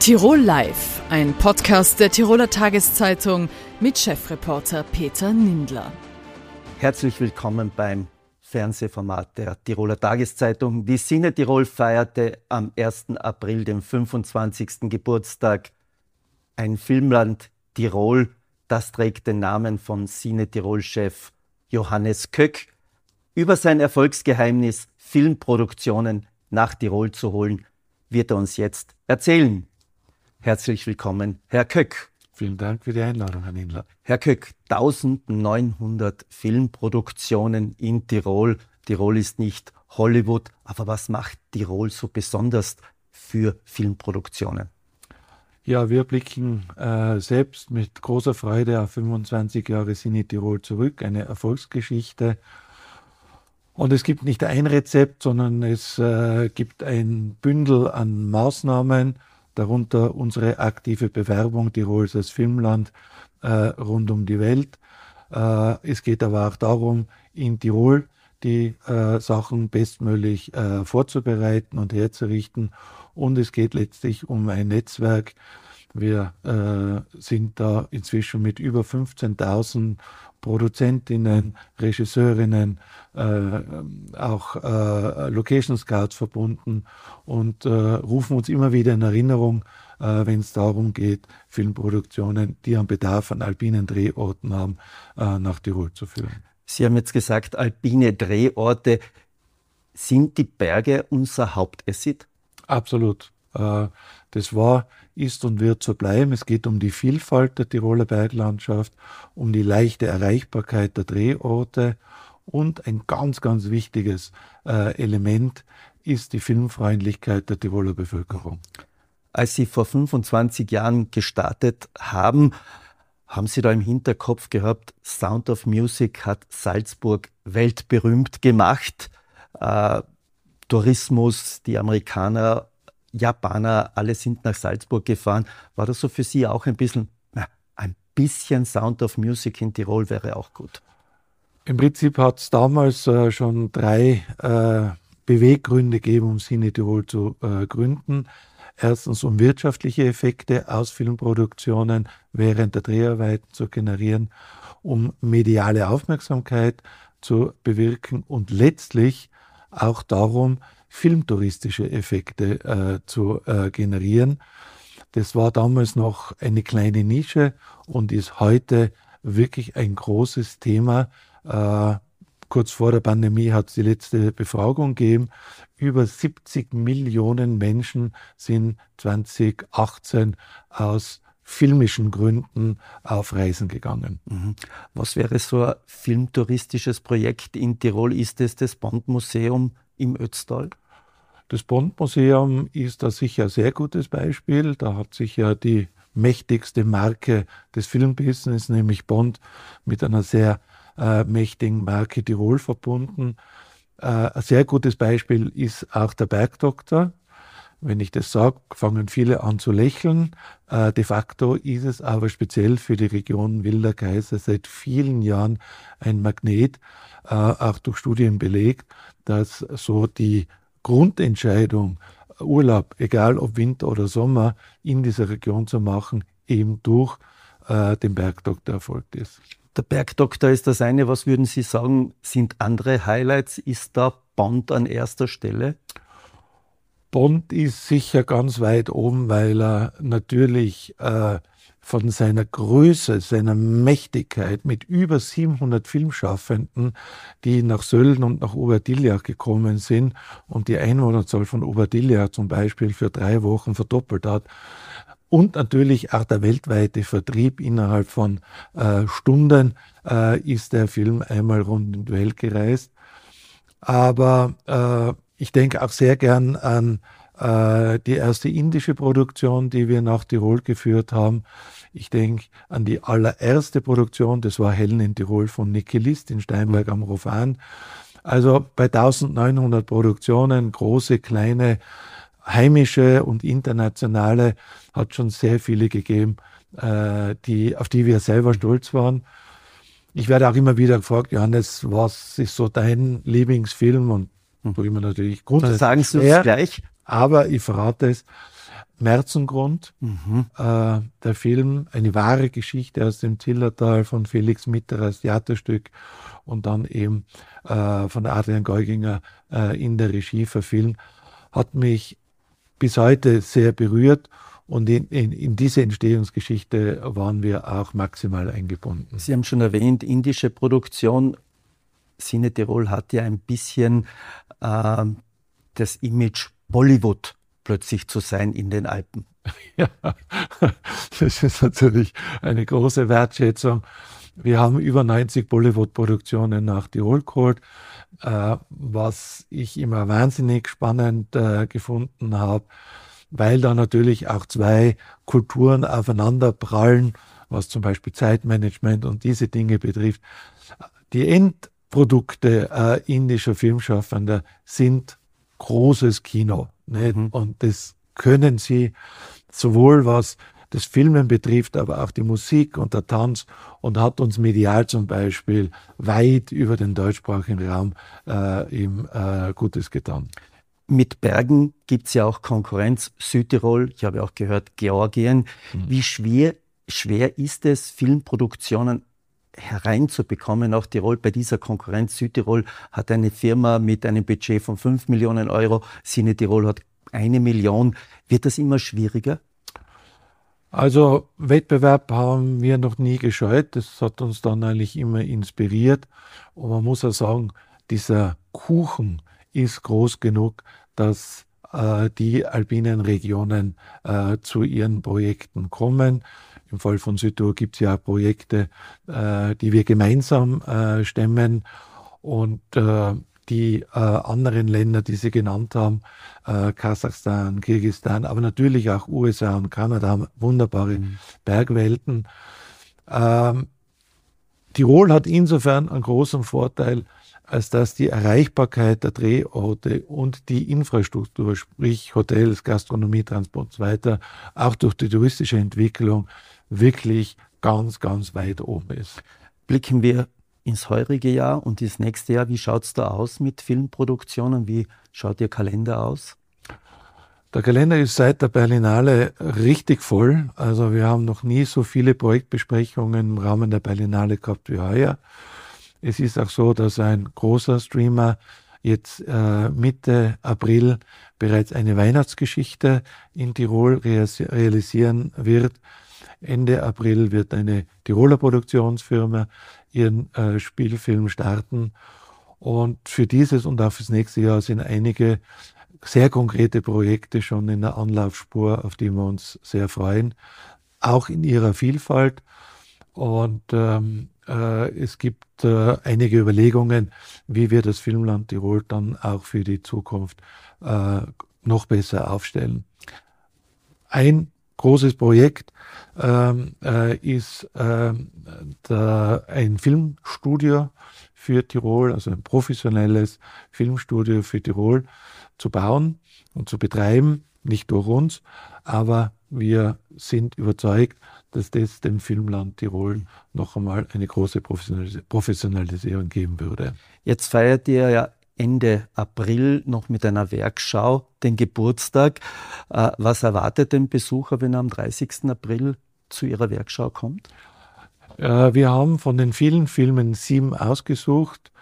Tirol Live, ein Podcast der Tiroler Tageszeitung mit Chefreporter Peter Nindler. Herzlich willkommen beim Fernsehformat der Tiroler Tageszeitung. Die Sinne Tirol feierte am 1. April den 25. Geburtstag. Ein Filmland Tirol, das trägt den Namen von Cine Tirol-Chef Johannes Köck. Über sein Erfolgsgeheimnis, Filmproduktionen nach Tirol zu holen, wird er uns jetzt erzählen. Herzlich willkommen, Herr Köck. Vielen Dank für die Einladung, Herr Nindler. Herr Köck, 1900 Filmproduktionen in Tirol. Tirol ist nicht Hollywood, aber was macht Tirol so besonders für Filmproduktionen? Ja, wir blicken äh, selbst mit großer Freude auf 25 Jahre Cine Tirol zurück, eine Erfolgsgeschichte. Und es gibt nicht ein Rezept, sondern es äh, gibt ein Bündel an Maßnahmen, darunter unsere aktive Bewerbung Tirols als Filmland äh, rund um die Welt. Äh, es geht aber auch darum, in Tirol die äh, Sachen bestmöglich äh, vorzubereiten und herzurichten. Und es geht letztlich um ein Netzwerk. Wir äh, sind da inzwischen mit über 15.000 Produzentinnen, Regisseurinnen, äh, auch äh, Location Scouts verbunden und äh, rufen uns immer wieder in Erinnerung, äh, wenn es darum geht, Filmproduktionen, die einen Bedarf an alpinen Drehorten haben, äh, nach Tirol zu führen. Sie haben jetzt gesagt, alpine Drehorte. Sind die Berge unser Hauptasset? Absolut. Das war, ist und wird so bleiben. Es geht um die Vielfalt der Tiroler Berglandschaft, um die leichte Erreichbarkeit der Drehorte und ein ganz, ganz wichtiges äh, Element ist die Filmfreundlichkeit der Tiroler Bevölkerung. Als Sie vor 25 Jahren gestartet haben, haben Sie da im Hinterkopf gehabt, Sound of Music hat Salzburg weltberühmt gemacht. Äh, Tourismus, die Amerikaner Japaner, alle sind nach Salzburg gefahren. War das so für Sie auch ein bisschen, na, ein bisschen Sound of Music in Tirol wäre auch gut? Im Prinzip hat es damals äh, schon drei äh, Beweggründe gegeben, um Cine Tirol zu äh, gründen. Erstens, um wirtschaftliche Effekte aus Filmproduktionen während der Dreharbeiten zu generieren, um mediale Aufmerksamkeit zu bewirken und letztlich auch darum, filmtouristische Effekte äh, zu äh, generieren. Das war damals noch eine kleine Nische und ist heute wirklich ein großes Thema. Äh, kurz vor der Pandemie hat es die letzte Befragung gegeben. Über 70 Millionen Menschen sind 2018 aus filmischen Gründen auf Reisen gegangen. Mhm. Was wäre so ein filmtouristisches Projekt in Tirol? Ist es das Bond-Museum im Ötztal? Das Bond-Museum ist da sicher ein sehr gutes Beispiel. Da hat sich ja die mächtigste Marke des Filmbusiness, nämlich Bond, mit einer sehr äh, mächtigen Marke Tirol verbunden. Äh, ein sehr gutes Beispiel ist auch der Bergdoktor. Wenn ich das sage, fangen viele an zu lächeln. Äh, de facto ist es aber speziell für die Region Wilder Kaiser seit vielen Jahren ein Magnet, äh, auch durch Studien belegt, dass so die Grundentscheidung, Urlaub, egal ob Winter oder Sommer, in dieser Region zu machen, eben durch äh, den Bergdoktor erfolgt ist. Der Bergdoktor ist das eine. Was würden Sie sagen, sind andere Highlights? Ist da Bond an erster Stelle? Bond ist sicher ganz weit oben, weil er natürlich äh, von seiner Größe, seiner Mächtigkeit mit über 700 Filmschaffenden, die nach Sölden und nach Oberdillach gekommen sind und die Einwohnerzahl von Oberdillach zum Beispiel für drei Wochen verdoppelt hat. Und natürlich auch der weltweite Vertrieb innerhalb von äh, Stunden äh, ist der Film einmal rund in die Welt gereist. Aber äh, ich denke auch sehr gern an äh, die erste indische Produktion, die wir nach Tirol geführt haben. Ich denke an die allererste Produktion, das war Helen in Tirol von Niki List in Steinberg am Rofan. Also bei 1900 Produktionen, große, kleine, heimische und internationale, hat schon sehr viele gegeben, äh, die, auf die wir selber stolz waren. Ich werde auch immer wieder gefragt, Johannes, was ist so dein Lieblingsfilm? Und wo immer natürlich grundsätzlich. Sagen Sie es gleich. Aber ich verrate es. Märzengrund, mhm. äh, der Film, eine wahre Geschichte aus dem Zillertal von Felix Mitterers Theaterstück und dann eben äh, von Adrian Geuginger äh, in der Regie verfilmt, hat mich bis heute sehr berührt und in, in, in, diese Entstehungsgeschichte waren wir auch maximal eingebunden. Sie haben schon erwähnt, indische Produktion. Cine Tirol hat ja ein bisschen äh, das Image Bollywood plötzlich zu sein in den Alpen. Ja, das ist natürlich eine große Wertschätzung. Wir haben über 90 Bollywood-Produktionen nach Tirol geholt, äh, was ich immer wahnsinnig spannend äh, gefunden habe, weil da natürlich auch zwei Kulturen aufeinander prallen, was zum Beispiel Zeitmanagement und diese Dinge betrifft. Die Endprodukte äh, indischer Filmschaffender sind großes Kino. Nicht? Mhm. Und das können sie sowohl was das Filmen betrifft, aber auch die Musik und der Tanz und hat uns medial zum Beispiel weit über den deutschsprachigen Raum äh, ihm äh, Gutes getan. Mit Bergen gibt es ja auch Konkurrenz. Südtirol, ich habe auch gehört, Georgien. Mhm. Wie schwer, schwer ist es, Filmproduktionen hereinzubekommen, auch Tirol bei dieser Konkurrenz. Südtirol hat eine Firma mit einem Budget von 5 Millionen Euro, Cine Tirol hat eine Million. Wird das immer schwieriger? Also Wettbewerb haben wir noch nie gescheut. Das hat uns dann eigentlich immer inspiriert. Und man muss auch sagen, dieser Kuchen ist groß genug, dass äh, die alpinen Regionen äh, zu ihren Projekten kommen. Im Fall von Südtirol gibt es ja Projekte, äh, die wir gemeinsam äh, stemmen. Und äh, die äh, anderen Länder, die Sie genannt haben, äh, Kasachstan, Kirgisistan, aber natürlich auch USA und Kanada haben wunderbare mhm. Bergwelten. Ähm, Tirol hat insofern einen großen Vorteil, als dass die Erreichbarkeit der Drehorte und die Infrastruktur, sprich Hotels, Gastronomie, Transport und so weiter, auch durch die touristische Entwicklung wirklich ganz, ganz weit oben ist. Blicken wir ins heurige Jahr und ins nächste Jahr. Wie schaut es da aus mit Filmproduktionen? Wie schaut Ihr Kalender aus? Der Kalender ist seit der Berlinale richtig voll. Also wir haben noch nie so viele Projektbesprechungen im Rahmen der Berlinale gehabt wie heuer. Es ist auch so, dass ein großer Streamer jetzt äh, Mitte April bereits eine Weihnachtsgeschichte in Tirol realisieren wird. Ende April wird eine Tiroler Produktionsfirma ihren äh, Spielfilm starten. Und für dieses und auch fürs nächste Jahr sind einige sehr konkrete Projekte schon in der Anlaufspur, auf die wir uns sehr freuen, auch in ihrer Vielfalt. Und ähm, äh, es gibt äh, einige Überlegungen, wie wir das Filmland Tirol dann auch für die Zukunft äh, noch besser aufstellen. Ein großes Projekt ähm, äh, ist ähm, der, ein Filmstudio für Tirol, also ein professionelles Filmstudio für Tirol zu bauen und zu betreiben, nicht durch uns, aber wir sind überzeugt, dass das dem Filmland Tirol noch einmal eine große Professionalisierung geben würde. Jetzt feiert ihr ja Ende April noch mit einer Werkschau den Geburtstag. Äh, was erwartet den Besucher, wenn er am 30. April zu Ihrer Werkschau kommt? Wir haben von den vielen Filmen sieben ausgesucht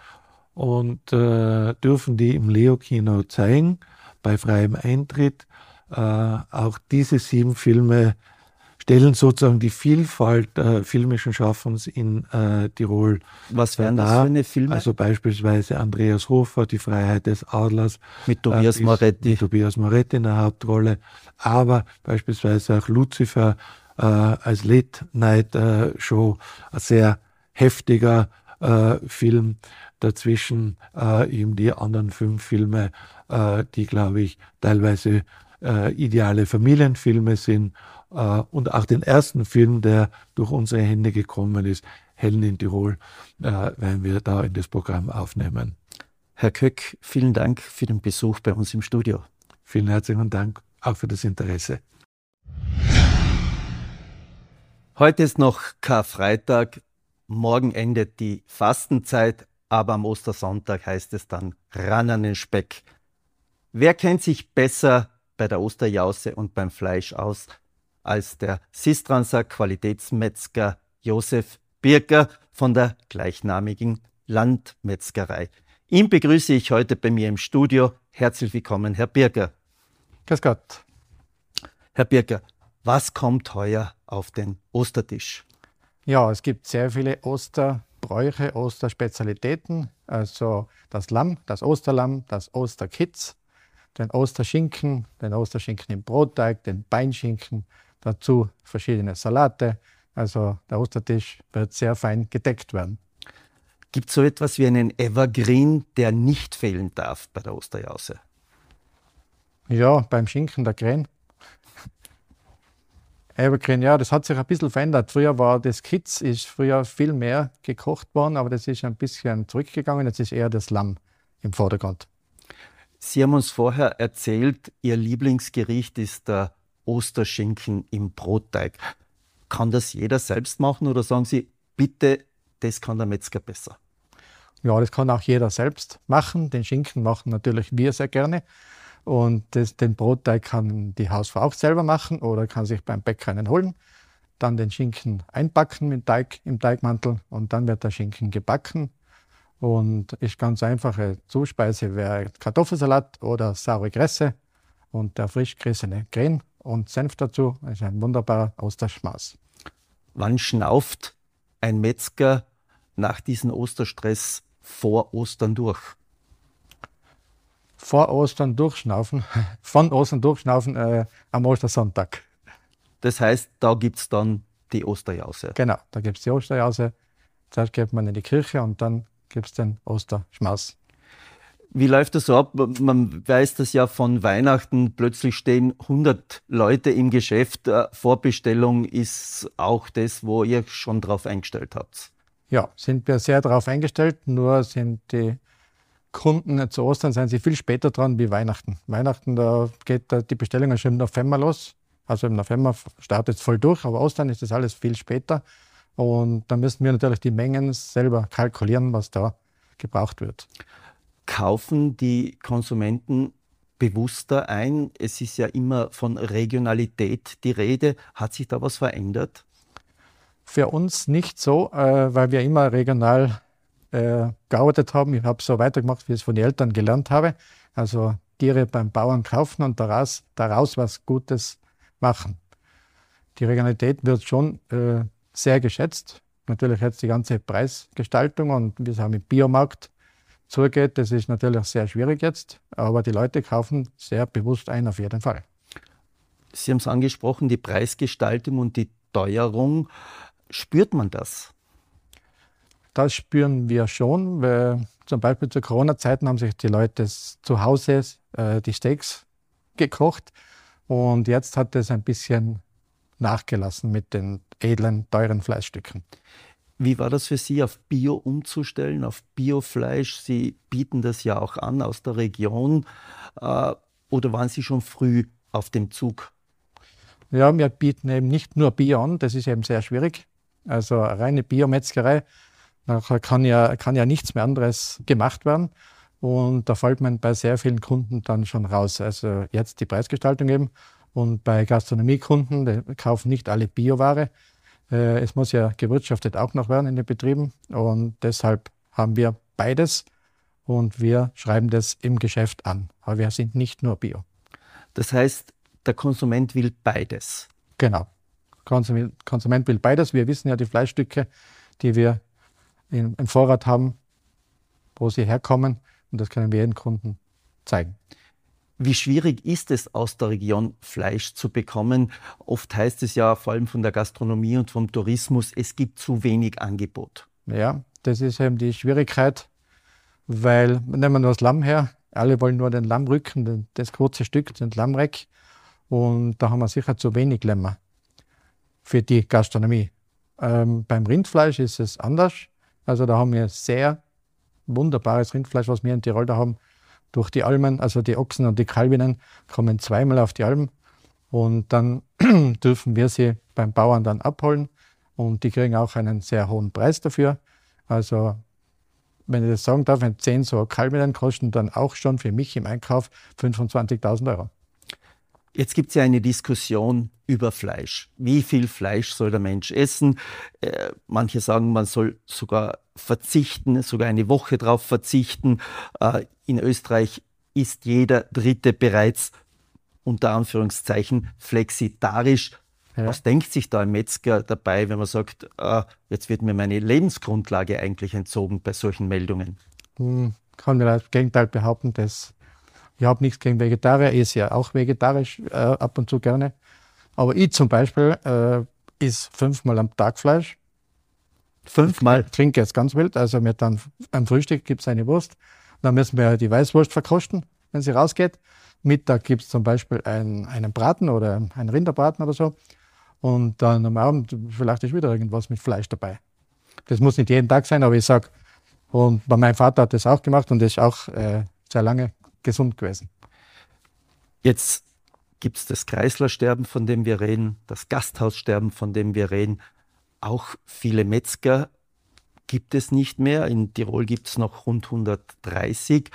und äh, dürfen die im Leo-Kino zeigen, bei freiem Eintritt. Äh, auch diese sieben Filme stellen sozusagen die Vielfalt äh, filmischen Schaffens in äh, Tirol. Was wären das für eine Filme? Also beispielsweise Andreas Hofer, Die Freiheit des Adlers. Mit Tobias äh, Moretti. Mit Tobias Moretti in der Hauptrolle. Aber beispielsweise auch Lucifer äh, als Late-Night-Show. Ein sehr heftiger äh, Film. Dazwischen äh, eben die anderen fünf Filme, die, glaube ich, teilweise ideale Familienfilme sind äh, und auch den ersten Film, der durch unsere Hände gekommen ist, Hellen in Tirol, äh, werden wir da in das Programm aufnehmen. Herr Köck, vielen Dank für den Besuch bei uns im Studio. Vielen herzlichen Dank auch für das Interesse. Heute ist noch Karfreitag, morgen endet die Fastenzeit, aber am Ostersonntag heißt es dann ran an den Speck. Wer kennt sich besser bei der Osterjause und beim Fleisch aus als der Sistranser Qualitätsmetzger Josef Birker von der gleichnamigen Landmetzgerei. Ihn begrüße ich heute bei mir im Studio. Herzlich willkommen, Herr Birker. Grüß Gott. Herr Birker, was kommt heuer auf den Ostertisch? Ja, es gibt sehr viele Osterbräuche, Osterspezialitäten. Also das Lamm, das Osterlamm, das Osterkitz, den Osterschinken, den Osterschinken im Brotteig, den Beinschinken, dazu verschiedene Salate. Also der Ostertisch wird sehr fein gedeckt werden. Gibt es so etwas wie einen Evergreen, der nicht fehlen darf bei der Osterjause? Ja, beim Schinken der Krähen. Evergreen, ja, das hat sich ein bisschen verändert. Früher war das Kitz, ist früher viel mehr gekocht worden, aber das ist ein bisschen zurückgegangen. Jetzt ist eher das Lamm im Vordergrund. Sie haben uns vorher erzählt, Ihr Lieblingsgericht ist der Osterschinken im Brotteig. Kann das jeder selbst machen oder sagen Sie, bitte, das kann der Metzger besser? Ja, das kann auch jeder selbst machen. Den Schinken machen natürlich wir sehr gerne. Und das, den Brotteig kann die Hausfrau auch selber machen oder kann sich beim Bäcker einen holen. Dann den Schinken einpacken mit Teig, im Teigmantel und dann wird der Schinken gebacken. Und ist ganz einfache Zuspeise wäre Kartoffelsalat oder saure Kresse und der frisch gerissene Kren und Senf dazu. Das ist ein wunderbarer Osterschmaß. Wann schnauft ein Metzger nach diesem Osterstress vor Ostern durch? vor Ostern durchschnaufen, von Ostern durchschnaufen äh, am Ostersonntag. Das heißt, da gibt es dann die Osterjause. Genau, da gibt es die Osterjause. Zuerst geht man in die Kirche und dann gibt es den Osterschmaus. Wie läuft das so ab? Man weiß das ja von Weihnachten, plötzlich stehen 100 Leute im Geschäft. Äh, Vorbestellung ist auch das, wo ihr schon drauf eingestellt habt. Ja, sind wir sehr darauf eingestellt, nur sind die Kunden zu Ostern sind sie viel später dran wie Weihnachten. Weihnachten, da geht die Bestellung schon im November los. Also im November startet es voll durch, aber Ostern ist das alles viel später. Und da müssen wir natürlich die Mengen selber kalkulieren, was da gebraucht wird. Kaufen die Konsumenten bewusster ein? Es ist ja immer von Regionalität die Rede. Hat sich da was verändert? Für uns nicht so, äh, weil wir immer regional äh, gearbeitet haben. Ich habe so weitergemacht, wie ich es von den Eltern gelernt habe. Also Tiere beim Bauern kaufen und daraus, daraus was Gutes machen. Die Regionalität wird schon äh, sehr geschätzt. Natürlich jetzt die ganze Preisgestaltung und es auch mit Biomarkt zugeht, das ist natürlich sehr schwierig jetzt, aber die Leute kaufen sehr bewusst ein, auf jeden Fall. Sie haben es angesprochen, die Preisgestaltung und die Teuerung. Spürt man das? Das spüren wir schon, weil zum Beispiel zu Corona-Zeiten haben sich die Leute zu Hause äh, die Steaks gekocht und jetzt hat es ein bisschen nachgelassen mit den edlen, teuren Fleischstücken. Wie war das für Sie, auf Bio umzustellen, auf Biofleisch? Sie bieten das ja auch an aus der Region. Äh, oder waren Sie schon früh auf dem Zug? Ja, wir bieten eben nicht nur Bio an, das ist eben sehr schwierig. Also reine Biometzgerei Nachher kann ja, kann ja nichts mehr anderes gemacht werden. Und da fällt man bei sehr vielen Kunden dann schon raus. Also jetzt die Preisgestaltung eben. Und bei Gastronomiekunden, die kaufen nicht alle Bioware. Äh, es muss ja gewirtschaftet auch noch werden in den Betrieben. Und deshalb haben wir beides. Und wir schreiben das im Geschäft an. Aber wir sind nicht nur Bio. Das heißt, der Konsument will beides. Genau. Konsument will beides. Wir wissen ja die Fleischstücke, die wir im Vorrat haben, wo sie herkommen. Und das können wir jedem Kunden zeigen. Wie schwierig ist es, aus der Region Fleisch zu bekommen? Oft heißt es ja, vor allem von der Gastronomie und vom Tourismus, es gibt zu wenig Angebot. Ja, das ist eben die Schwierigkeit, weil, nehmen wir nur das Lamm her, alle wollen nur den Lammrücken, das kurze Stück, den Lammreck. Und da haben wir sicher zu wenig Lämmer für die Gastronomie. Ähm, beim Rindfleisch ist es anders. Also da haben wir sehr wunderbares Rindfleisch, was wir in Tirol da haben, durch die Almen. Also die Ochsen und die Kalbinnen kommen zweimal auf die Alm und dann dürfen wir sie beim Bauern dann abholen und die kriegen auch einen sehr hohen Preis dafür. Also wenn ich das sagen darf, wenn 10 so Kalbinnen kosten dann auch schon für mich im Einkauf 25.000 Euro. Jetzt gibt es ja eine Diskussion über Fleisch. Wie viel Fleisch soll der Mensch essen? Äh, manche sagen, man soll sogar verzichten, sogar eine Woche darauf verzichten. Äh, in Österreich ist jeder Dritte bereits unter Anführungszeichen flexitarisch. Ja. Was denkt sich da ein Metzger dabei, wenn man sagt, äh, jetzt wird mir meine Lebensgrundlage eigentlich entzogen bei solchen Meldungen? Hm, kann mir das Gegenteil behaupten, dass ich habe nichts gegen Vegetarier, ich esse ja auch vegetarisch äh, ab und zu gerne. Aber ich zum Beispiel äh, esse fünfmal am Tag Fleisch. Fünfmal? Ich trinke jetzt ganz wild. Also mir dann am Frühstück gibt es eine Wurst. Dann müssen wir die Weißwurst verkosten, wenn sie rausgeht. Mittag gibt es zum Beispiel ein, einen Braten oder einen Rinderbraten oder so. Und dann am Abend vielleicht ist wieder irgendwas mit Fleisch dabei. Das muss nicht jeden Tag sein, aber ich sage, und meinem Vater hat das auch gemacht und das ist auch äh, sehr lange gesund gewesen. Jetzt gibt es das Kreislersterben, von dem wir reden, das Gasthaussterben, von dem wir reden. Auch viele Metzger gibt es nicht mehr. In Tirol gibt es noch rund 130.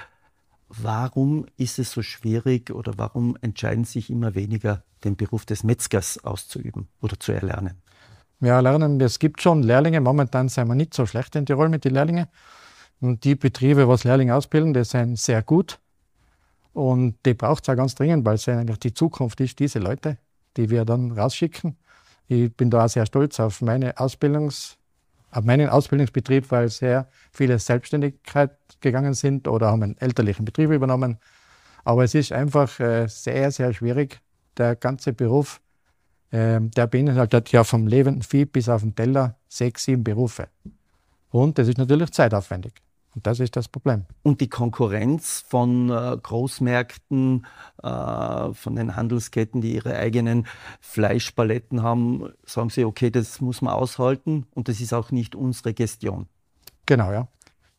Warum ist es so schwierig oder warum entscheiden sich immer weniger, den Beruf des Metzgers auszuüben oder zu erlernen? Ja, lernen, es gibt schon Lehrlinge. Momentan sind wir nicht so schlecht in Tirol mit den Lehrlingen. Und die Betriebe, was Lehrlinge ausbilden, die sind sehr gut. Und die braucht es auch ganz dringend, weil es eigentlich die Zukunft ist, diese Leute, die wir dann rausschicken. Ich bin da auch sehr stolz auf, meine Ausbildungs, auf meinen Ausbildungsbetrieb, weil sehr viele Selbstständigkeit gegangen sind oder haben einen elterlichen Betrieb übernommen. Aber es ist einfach äh, sehr, sehr schwierig. Der ganze Beruf, äh, der beinhaltet ja vom lebenden Vieh bis auf den Teller sechs, sieben Berufe. Und das ist natürlich zeitaufwendig. Und das ist das Problem. Und die Konkurrenz von äh, Großmärkten, äh, von den Handelsketten, die ihre eigenen Fleischpaletten haben, sagen sie, okay, das muss man aushalten und das ist auch nicht unsere Gestion. Genau, ja.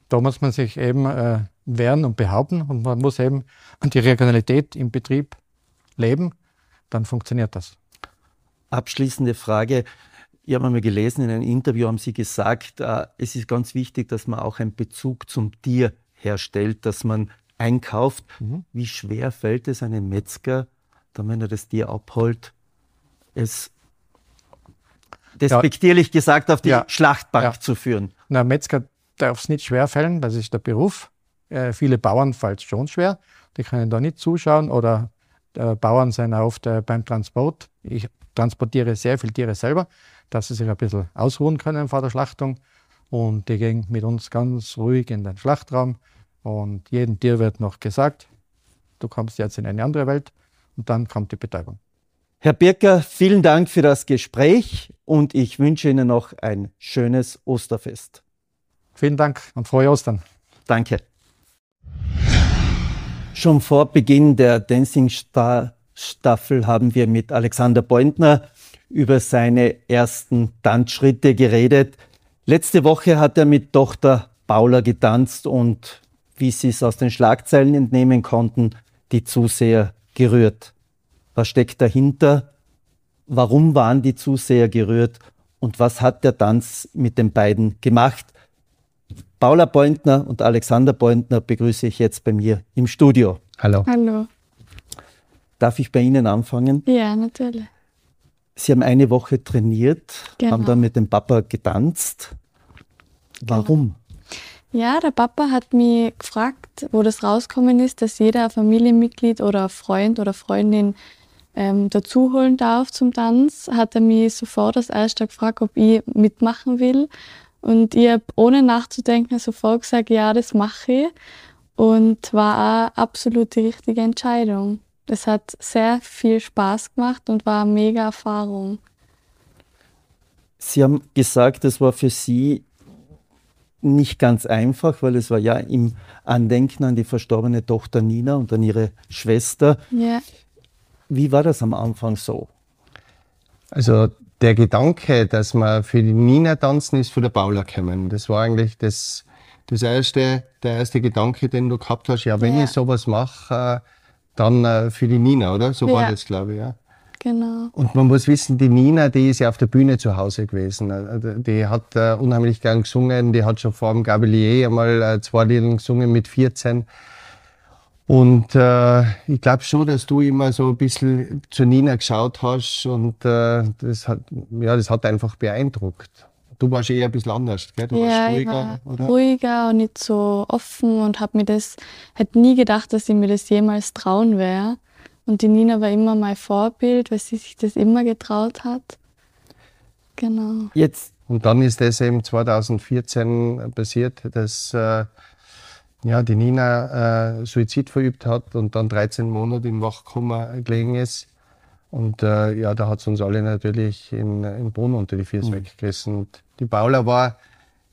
Da muss man sich eben äh, wehren und behaupten und man muss eben die Regionalität im Betrieb leben, dann funktioniert das. Abschließende Frage. Ich habe einmal gelesen, in einem Interview haben Sie gesagt, äh, es ist ganz wichtig, dass man auch einen Bezug zum Tier herstellt, dass man einkauft. Mhm. Wie schwer fällt es einem Metzger, dann, wenn er das Tier abholt, es despektierlich ja. gesagt auf die ja. Schlachtbank ja. zu führen? Na, Metzger darf es nicht schwer fallen, das ist der Beruf. Äh, viele Bauern fällt es schon schwer, die können da nicht zuschauen oder äh, Bauern sind oft äh, beim Transport. Ich transportiere sehr viele Tiere selber dass sie sich ein bisschen ausruhen können vor der Schlachtung. Und die gehen mit uns ganz ruhig in den Schlachtraum. Und jedem Tier wird noch gesagt, du kommst jetzt in eine andere Welt. Und dann kommt die Betäubung. Herr Birker, vielen Dank für das Gespräch und ich wünsche Ihnen noch ein schönes Osterfest. Vielen Dank und frohe Ostern. Danke. Schon vor Beginn der Dancing Star Staffel haben wir mit Alexander Beutner über seine ersten Tanzschritte geredet. Letzte Woche hat er mit Tochter Paula getanzt und, wie Sie es aus den Schlagzeilen entnehmen konnten, die Zuseher gerührt. Was steckt dahinter? Warum waren die Zuseher gerührt? Und was hat der Tanz mit den beiden gemacht? Paula Beutner und Alexander Beutner begrüße ich jetzt bei mir im Studio. Hallo. Hallo. Darf ich bei Ihnen anfangen? Ja, natürlich. Sie haben eine Woche trainiert, genau. haben dann mit dem Papa getanzt. Warum? Genau. Ja, der Papa hat mich gefragt, wo das rausgekommen ist, dass jeder Familienmitglied oder Freund oder Freundin ähm, dazu holen darf zum Tanz. Hat er mich sofort als erster gefragt, ob ich mitmachen will. Und ich habe ohne nachzudenken sofort gesagt, ja, das mache ich. Und war auch absolut die richtige Entscheidung. Es hat sehr viel Spaß gemacht und war eine mega Erfahrung. Sie haben gesagt, es war für Sie nicht ganz einfach, weil es war ja im Andenken an die verstorbene Tochter Nina und an ihre Schwester. Ja. Wie war das am Anfang so? Also der Gedanke, dass man für die Nina tanzen, ist für der Paula gekommen. Das war eigentlich das, das erste, der erste Gedanke, den du gehabt hast. Ja, wenn ja. ich sowas mache, dann äh, für die Nina, oder? So ja. war das, glaube ich, ja. Genau. Und man muss wissen, die Nina, die ist ja auf der Bühne zu Hause gewesen. Äh, die hat äh, unheimlich gern gesungen. Die hat schon vor dem Gabelier einmal äh, zwei Lieder gesungen mit 14. Und äh, ich glaube schon, dass du immer so ein bisschen zu Nina geschaut hast und äh, das, hat, ja, das hat einfach beeindruckt. Du warst eher ein bisschen anders, gell? Du ja, warst ruhiger, ruhiger, oder? ruhiger und nicht so offen und habe mir das, hätte nie gedacht, dass ich mir das jemals trauen wäre. Und die Nina war immer mein Vorbild, weil sie sich das immer getraut hat. Genau. Jetzt, Und dann ist das eben 2014 passiert, dass äh, ja, die Nina äh, Suizid verübt hat und dann 13 Monate im Wachkoma gelegen ist. Und äh, ja, da hat es uns alle natürlich in, in Boden unter die Füße weggerissen. Und die Paula war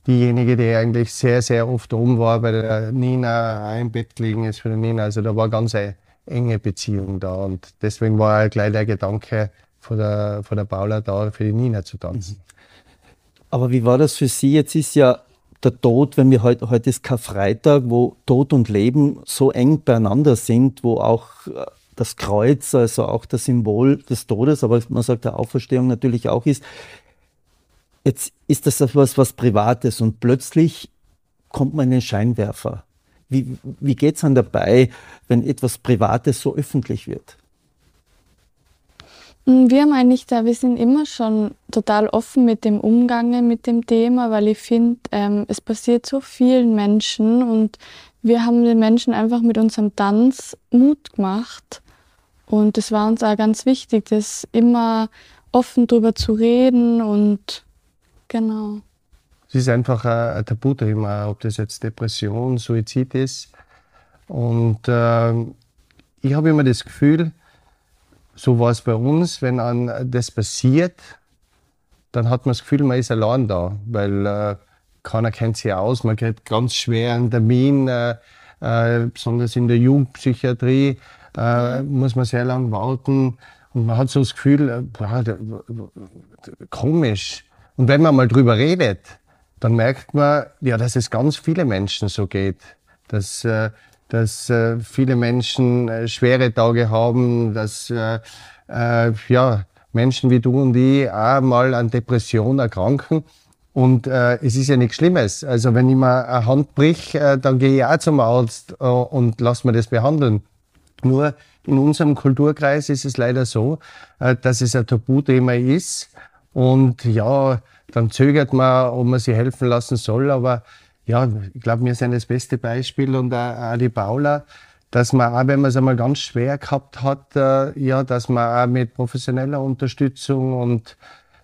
diejenige, die eigentlich sehr, sehr oft oben war, bei der Nina im Bett gelegen ist für die Nina. Also da war ganz eine enge Beziehung da. Und deswegen war auch gleich der Gedanke von der, von der Paula da, für die Nina zu tanzen. aber wie war das für Sie? Jetzt ist ja der Tod, wenn wir heute, heute ist Karfreitag, wo Tod und Leben so eng beieinander sind, wo auch äh, das Kreuz, also auch das Symbol des Todes, aber man sagt der Auferstehung natürlich auch ist. Jetzt ist das etwas was Privates und plötzlich kommt man in den Scheinwerfer. Wie, wie geht es dann dabei, wenn etwas Privates so öffentlich wird? Mm, Wir eigentlich da, wir sind immer schon total offen mit dem Umgang mit dem Thema, weil ich finde, ähm, es passiert so vielen Menschen und wir haben den Menschen einfach mit unserem Tanz Mut gemacht. Und es war uns auch ganz wichtig, das immer offen drüber zu reden und genau. Es ist einfach ein, Tabuthema, ob das jetzt Depression, Suizid ist. Und ähm, ich habe immer das Gefühl, so war es bei uns, wenn an das passiert, dann hat man das Gefühl, man ist allein da, weil äh, keiner kennt sich aus, man kriegt ganz schwer einen Termin, äh, äh, besonders in der Jugendpsychiatrie äh, muss man sehr lang warten und man hat so das Gefühl, äh, boah, komisch. Und wenn man mal drüber redet, dann merkt man, ja, dass es ganz viele Menschen so geht, dass, äh, dass äh, viele Menschen äh, schwere Tage haben, dass äh, äh, ja, Menschen wie du und ich auch mal an Depression erkranken. Und äh, es ist ja nichts Schlimmes. Also wenn ich mir eine Hand brich, äh, dann gehe ich auch zum Arzt äh, und lass mir das behandeln. Nur in unserem Kulturkreis ist es leider so, äh, dass es ein Tabuthema ist. Und ja, dann zögert man, ob man sie helfen lassen soll. Aber ja, ich glaube, wir sind das beste Beispiel und auch, auch die Paula, dass man auch, wenn man es einmal ganz schwer gehabt hat, äh, ja, dass man auch mit professioneller Unterstützung und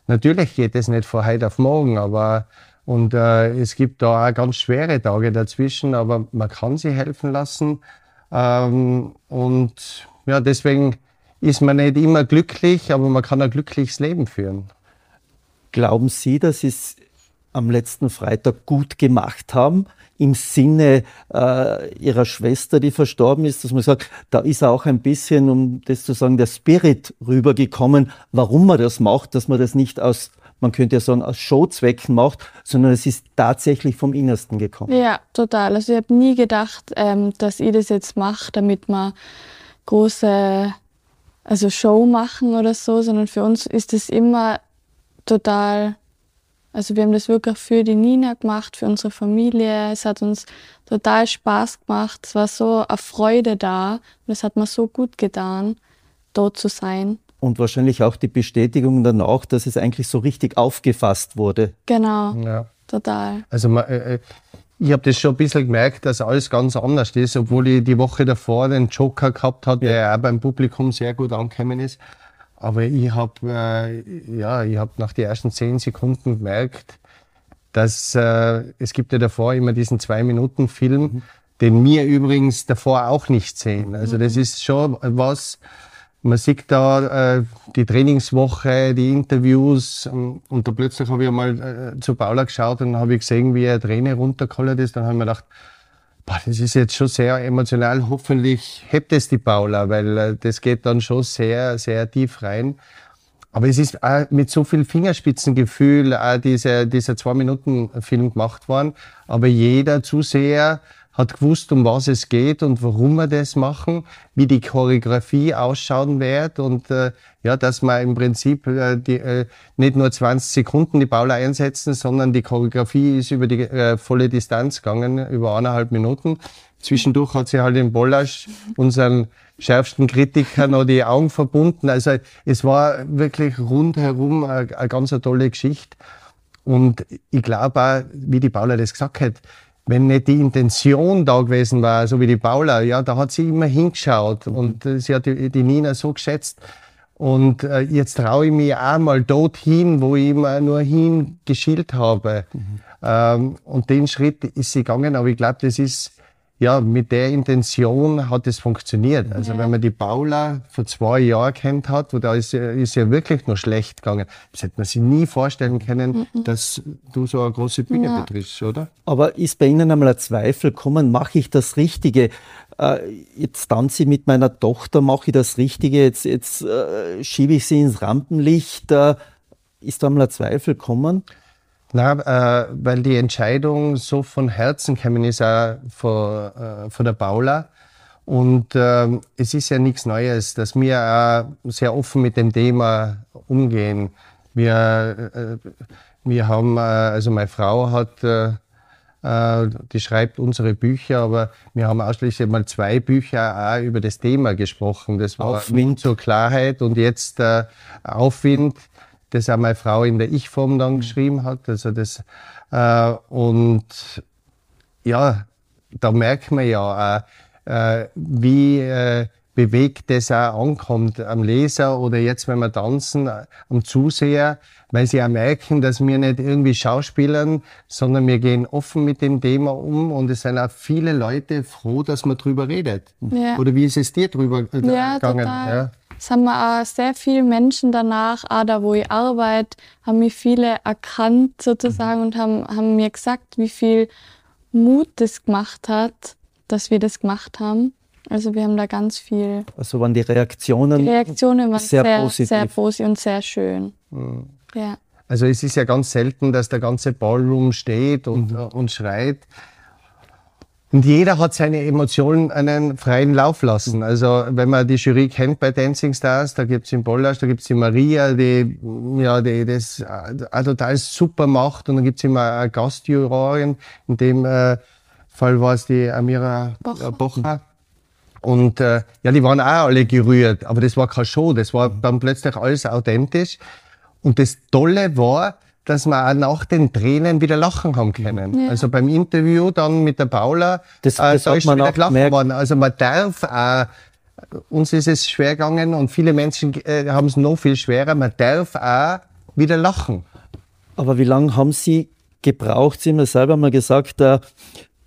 natürlich geht es nicht von heute auf morgen, aber und äh, es gibt da auch ganz schwere Tage dazwischen, aber man kann sie helfen lassen. Ähm, und ja, deswegen ist man nicht immer glücklich, aber man kann ein glückliches Leben führen. Glauben Sie, dass Sie es am letzten Freitag gut gemacht haben? Im Sinne äh, Ihrer Schwester, die verstorben ist, dass man sagt, da ist auch ein bisschen, um das zu sagen, der Spirit rübergekommen, warum man das macht, dass man das nicht aus, man könnte ja sagen, aus Showzwecken macht, sondern es ist tatsächlich vom Innersten gekommen. Ja, total. Also ich habe nie gedacht, ähm, dass ich das jetzt mache, damit wir große also Show machen oder so, sondern für uns ist es immer total, also wir haben das wirklich für die Nina gemacht, für unsere Familie. Es hat uns total Spaß gemacht. Es war so eine Freude da und es hat mir so gut getan, dort zu sein. Und wahrscheinlich auch die Bestätigung danach, dass es eigentlich so richtig aufgefasst wurde. Genau, Ja. total. Also äh, äh, ich habe das schon ein bisschen gemerkt, dass alles ganz anders ist, obwohl ich die Woche davor den Joker gehabt habe, der auch beim Publikum sehr gut angekommen ist. Aber ich habe äh, ja, ich hab nach den ersten zehn Sekunden gemerkt, dass äh, es gibt ja davor immer diesen Zwei-Minuten-Film, den wir übrigens davor auch nicht sehen. Also das ist schon was, man sieht da äh, die Trainingswoche, die Interviews ähm, und da plötzlich habe ich einmal äh, zu Paula geschaut und habe ich gesehen, wie eine Träne runtergeholt ist. Dann habe ich mir gedacht, das ist jetzt schon sehr emotional. Hoffentlich hebt es die Paula, weil äh, das geht dann schon sehr, sehr tief rein. Aber es ist auch mit so viel Fingerspitzengefühl auch dieser, dieser Zwei-Minuten-Film gemacht worden. Aber jeder Zuseher hat gewusst, um was es geht und warum wir das machen, wie die Choreografie ausschauen wird und äh, ja, dass wir im Prinzip äh, die, äh, nicht nur 20 Sekunden die Paula einsetzen, sondern die Choreografie ist über die äh, volle Distanz gegangen, über eineinhalb Minuten. Zwischendurch hat sie halt im Bollasch unseren schärfsten Kritiker noch die Augen verbunden. Also es war wirklich rundherum eine, eine ganz eine tolle Geschichte. Und ich glaube auch, wie die Paula das gesagt hat, wenn nicht die Intention da gewesen war, so wie die Paula, ja, da hat sie immer hingeschaut und äh, sie hat die, die Nina so geschätzt. Und äh, jetzt traue ich mich auch mal dorthin, wo ich immer nur hingeschielt habe. Mhm. Ähm, und den Schritt ist sie gegangen, aber ich glaube, das ist ja, mit der Intention hat es funktioniert. Also ja. wenn man die Paula vor zwei Jahren kennt hat, wo da ist, ist ja wirklich nur schlecht gegangen, das hätte man sich nie vorstellen können, mhm. dass du so eine große Bühne ja. betriffst, oder? Aber ist bei Ihnen einmal ein Zweifel gekommen, mache ich das Richtige? Äh, jetzt tanze ich mit meiner Tochter, mache ich das Richtige, jetzt, jetzt äh, schiebe ich sie ins Rampenlicht. Äh, ist da einmal ein Zweifel gekommen? Na, äh, weil die Entscheidung so von Herzen gekommen ist, auch von, äh, von der Paula. Und äh, es ist ja nichts Neues, dass wir auch sehr offen mit dem Thema umgehen. Wir, äh, wir haben, äh, also meine Frau hat, äh, äh, die schreibt unsere Bücher, aber wir haben ausschließlich mal zwei Bücher auch über das Thema gesprochen. Das war Aufwind zur Klarheit und jetzt äh, Aufwind das auch meine Frau in der Ich-Form dann geschrieben hat. Also das, äh, und ja, da merkt man ja auch, äh, wie äh, bewegt das auch ankommt am Leser oder jetzt, wenn wir tanzen, äh, am Zuseher, weil sie auch merken, dass wir nicht irgendwie schauspielern, sondern wir gehen offen mit dem Thema um und es sind auch viele Leute froh, dass man drüber redet. Ja. Oder wie ist es dir drüber äh, ja, gegangen? Total. Ja. Es haben auch sehr viele Menschen danach, auch da wo ich arbeite, haben mich viele erkannt sozusagen und haben, haben mir gesagt, wie viel Mut das gemacht hat, dass wir das gemacht haben. Also wir haben da ganz viel. Also waren die Reaktionen, die Reaktionen waren sehr, sehr positiv. sehr positiv und sehr schön. Mhm. Ja. Also es ist ja ganz selten, dass der ganze Ballroom steht und, mhm. und schreit. Und jeder hat seine Emotionen einen freien Lauf lassen. Also wenn man die Jury kennt bei Dancing Stars, da gibt's den Bollasch, da gibt's die Maria, die, ja, die das auch total super macht. Und dann gibt's immer eine Gastjurorin. In dem äh, Fall war es die Amira Bocher. Bocher. Und äh, ja, die waren auch alle gerührt. Aber das war keine Show, das war dann plötzlich alles authentisch. Und das Tolle war, dass wir auch nach den Tränen wieder lachen haben können. Ja. Also beim Interview dann mit der Paula, das, äh, das da ist man wieder gelacht worden. Also man darf auch, uns ist es schwer gegangen und viele Menschen äh, haben es noch viel schwerer, man darf auch wieder lachen. Aber wie lange haben Sie gebraucht? Sie haben ja selber mal gesagt, äh,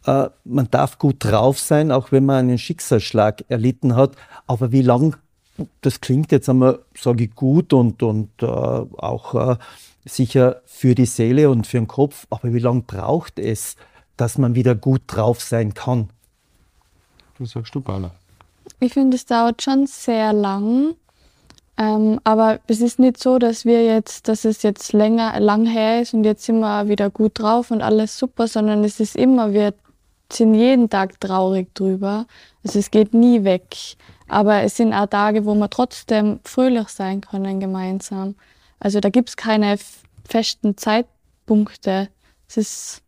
äh, man darf gut drauf sein, auch wenn man einen Schicksalsschlag erlitten hat. Aber wie lange, das klingt jetzt einmal, sage ich, gut und, und äh, auch äh, sicher für die Seele und für den Kopf, aber wie lange braucht es, dass man wieder gut drauf sein kann? Was sagst du, Paula? Ich finde, es dauert schon sehr lang. Ähm, aber es ist nicht so, dass wir jetzt, dass es jetzt länger, lang her ist und jetzt sind wir wieder gut drauf und alles super, sondern es ist immer, wir sind jeden Tag traurig drüber. Also es geht nie weg. Aber es sind auch Tage, wo wir trotzdem fröhlich sein können gemeinsam. Also da gibt es keine festen Zeitpunkte. Es ist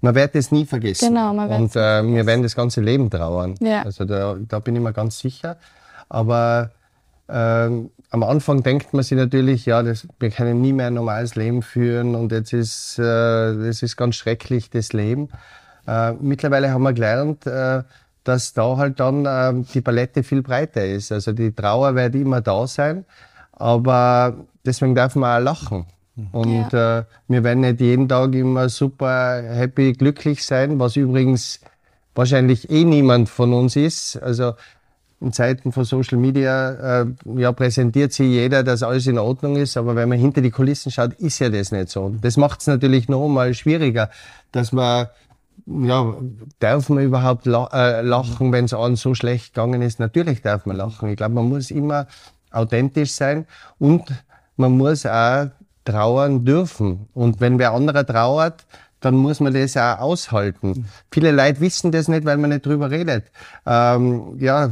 man wird es nie vergessen. Genau, man wird Und äh, wir werden das ganze Leben trauern. Ja. Also da, da bin ich mir ganz sicher. Aber ähm, am Anfang denkt man sich natürlich, ja, das, wir können nie mehr ein normales Leben führen und jetzt ist, äh, das ist ganz schrecklich, das Leben. Äh, mittlerweile haben wir gelernt, äh, dass da halt dann äh, die Palette viel breiter ist. Also die Trauer wird immer da sein, aber deswegen darf man auch lachen. Und ja. äh, wir werden nicht jeden Tag immer super happy, glücklich sein, was übrigens wahrscheinlich eh niemand von uns ist. Also in Zeiten von Social Media äh, ja, präsentiert sich jeder, dass alles in Ordnung ist, aber wenn man hinter die Kulissen schaut, ist ja das nicht so. Das macht es natürlich noch mal schwieriger, dass man ja, darf man überhaupt äh, lachen, wenn es einem so schlecht gegangen ist? Natürlich darf man lachen. Ich glaube, man muss immer authentisch sein und man muss auch trauern dürfen. Und wenn wer anderer trauert, dann muss man das auch aushalten. Mhm. Viele Leute wissen das nicht, weil man nicht drüber redet. Ähm, ja,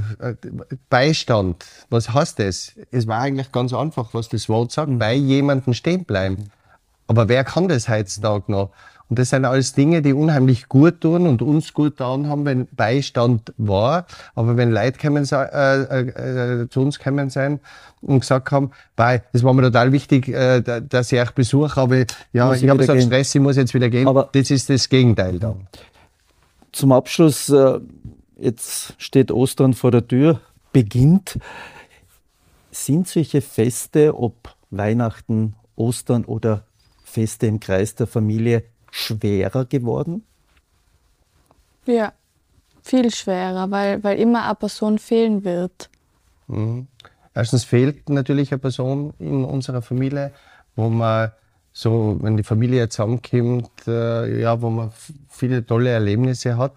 Beistand, was heißt das? Es war eigentlich ganz einfach, was das Wort sagt, bei jemandem stehen bleiben. Aber wer kann das heutzutage noch? Und das sind alles Dinge, die unheimlich gut tun und uns gut getan haben, wenn Beistand war. Aber wenn Leute kommen, äh, äh, äh, zu uns kommen sein und gesagt haben, bei, das war mir total wichtig, äh, dass ich euch besuche, aber ja, muss ich, ich habe so einen Stress, ich muss jetzt wieder gehen. Aber das ist das Gegenteil dann. Zum Abschluss, äh, jetzt steht Ostern vor der Tür, beginnt. Sind solche Feste, ob Weihnachten, Ostern oder Feste im Kreis der Familie schwerer geworden? Ja, viel schwerer, weil, weil immer eine Person fehlen wird. Mhm. Erstens fehlt natürlich eine Person in unserer Familie, wo man so, wenn die Familie zusammenkommt, äh, ja, wo man viele tolle Erlebnisse hat.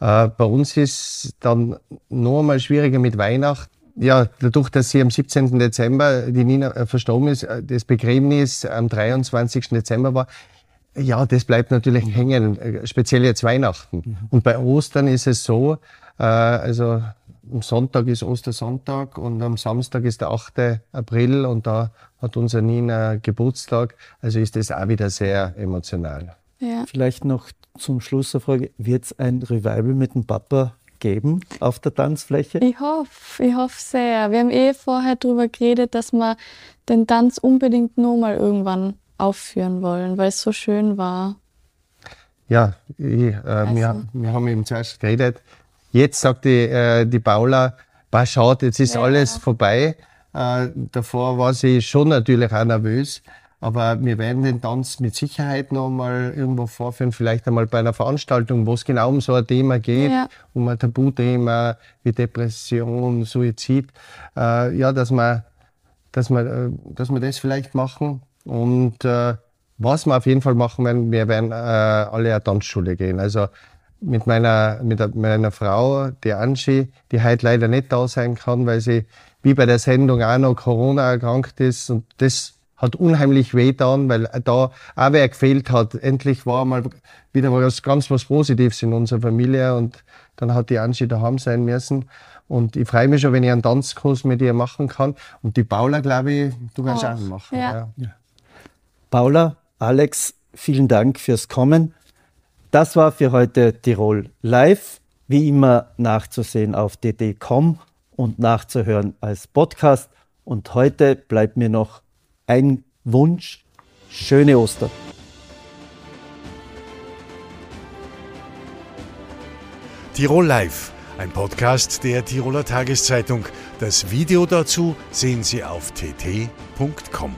Äh, bei uns ist dann noch einmal schwieriger mit Weihnachten. Ja, dadurch, dass sie am 17. Dezember die Nina äh, verstorben ist, äh, das Begräbnis am 23. Dezember war, ja, das bleibt natürlich hängen, äh, speziell jetzt Weihnachten. Mhm. Und bei Ostern ist es so, äh, also am Sonntag ist Ostersonntag und am Samstag ist der 8. April und da hat unser Nina Geburtstag. Also ist das auch wieder sehr emotional. Ja. Vielleicht noch zum Schluss eine Frage. Wird es ein Revival mit dem Papa geben auf der Tanzfläche? Ich hoffe, ich hoffe sehr. Wir haben eh vorher darüber geredet, dass wir den Tanz unbedingt nur mal irgendwann aufführen wollen, weil es so schön war. Ja, ich, äh, also. wir, wir haben eben zuerst geredet, Jetzt sagt die, äh, die Paula, bah, schaut, jetzt ist ja. alles vorbei. Äh, davor war sie schon natürlich auch nervös. Aber wir werden den Tanz mit Sicherheit noch mal irgendwo vorführen, vielleicht einmal bei einer Veranstaltung, wo es genau um so ein Thema geht, ja. um ein Tabuthema wie Depression, Suizid. Äh, ja, dass wir, dass, wir, äh, dass wir das vielleicht machen. Und äh, was wir auf jeden Fall machen werden, wir werden äh, alle eine Tanzschule gehen. Also mit meiner, mit meiner Frau, die Angie, die heute leider nicht da sein kann, weil sie wie bei der Sendung auch noch Corona erkrankt ist. Und das hat unheimlich weh getan, weil da auch wer gefehlt hat. Endlich war mal wieder was ganz was Positives in unserer Familie und dann hat die Angie daheim sein müssen. Und ich freue mich schon, wenn ich einen Tanzkurs mit ihr machen kann. Und die Paula, glaube ich, du kannst oh, auch machen. Ja. Ja. Paula, Alex, vielen Dank fürs Kommen. Das war für heute Tirol Live. Wie immer nachzusehen auf dd.com und nachzuhören als Podcast. Und heute bleibt mir noch ein Wunsch. Schöne Ostern. Tirol Live, ein Podcast der Tiroler Tageszeitung. Das Video dazu sehen Sie auf tt.com.